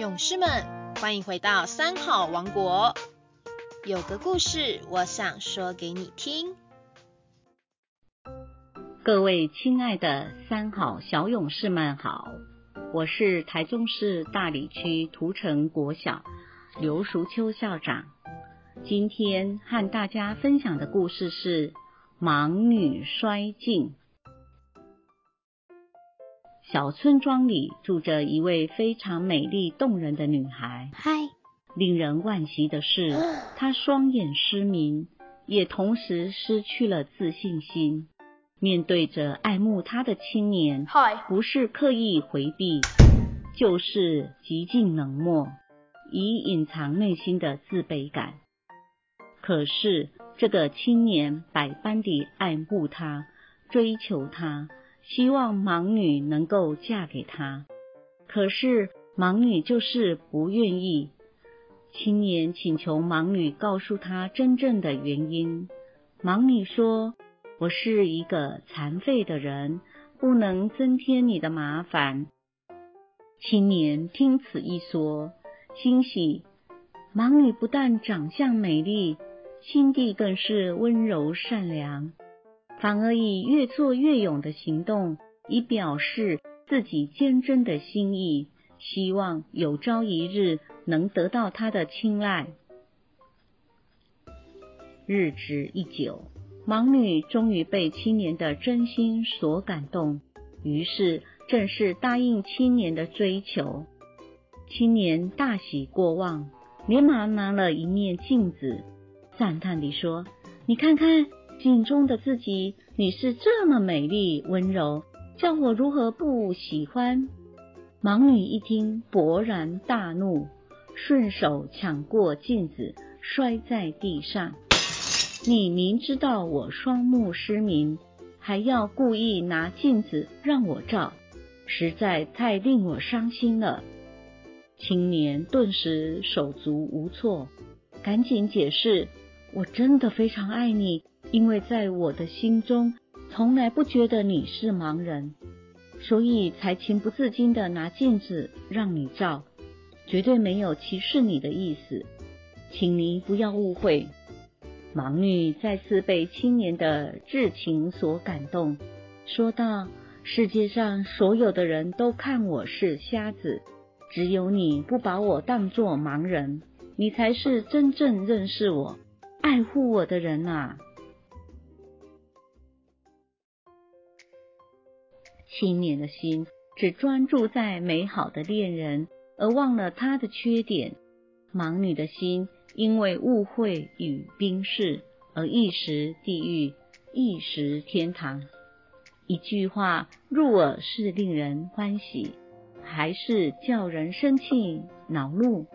勇士们，欢迎回到三好王国。有个故事，我想说给你听。各位亲爱的三好小勇士们好，我是台中市大里区涂城国小刘淑秋校长。今天和大家分享的故事是盲女摔镜。小村庄里住着一位非常美丽动人的女孩。嗨，令人惋惜的是，她双眼失明，也同时失去了自信心。面对着爱慕她的青年，嗨，不是刻意回避，就是极尽冷漠，以隐藏内心的自卑感。可是这个青年百般地爱慕她，追求她。希望盲女能够嫁给他，可是盲女就是不愿意。青年请求盲女告诉他真正的原因。盲女说：“我是一个残废的人，不能增添你的麻烦。”青年听此一说，欣喜。盲女不但长相美丽，心地更是温柔善良。反而以越挫越勇的行动，以表示自己坚贞的心意，希望有朝一日能得到他的青睐。日子一久，盲女终于被青年的真心所感动，于是正式答应青年的追求。青年大喜过望，连忙拿了一面镜子，赞叹地说：“你看看。”镜中的自己，你是这么美丽温柔，叫我如何不喜欢？盲女一听，勃然大怒，顺手抢过镜子，摔在地上。你明知道我双目失明，还要故意拿镜子让我照，实在太令我伤心了。青年顿时手足无措，赶紧解释：我真的非常爱你。因为在我的心中，从来不觉得你是盲人，所以才情不自禁的拿镜子让你照，绝对没有歧视你的意思，请你不要误会。盲女再次被青年的至情所感动，说道：“世界上所有的人都看我是瞎子，只有你不把我当作盲人，你才是真正认识我、爱护我的人啊！”青年的心只专注在美好的恋人，而忘了他的缺点。盲女的心因为误会与冰释，而一时地狱，一时天堂。一句话入耳是令人欢喜，还是叫人生气恼怒？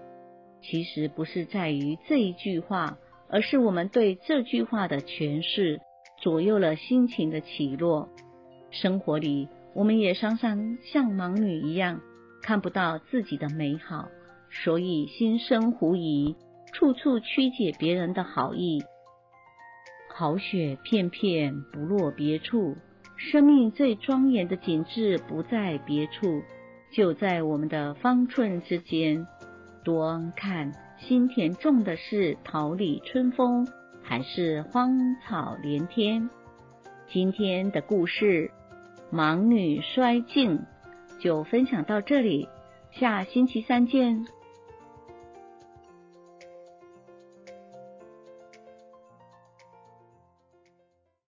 其实不是在于这一句话，而是我们对这句话的诠释，左右了心情的起落。生活里。我们也常常像盲女一样，看不到自己的美好，所以心生狐疑，处处曲解别人的好意。好雪片片不落别处，生命最庄严的景致不在别处，就在我们的方寸之间。多看心田种的是桃李春风，还是荒草连天？今天的故事。盲女摔镜就分享到这里，下星期三见。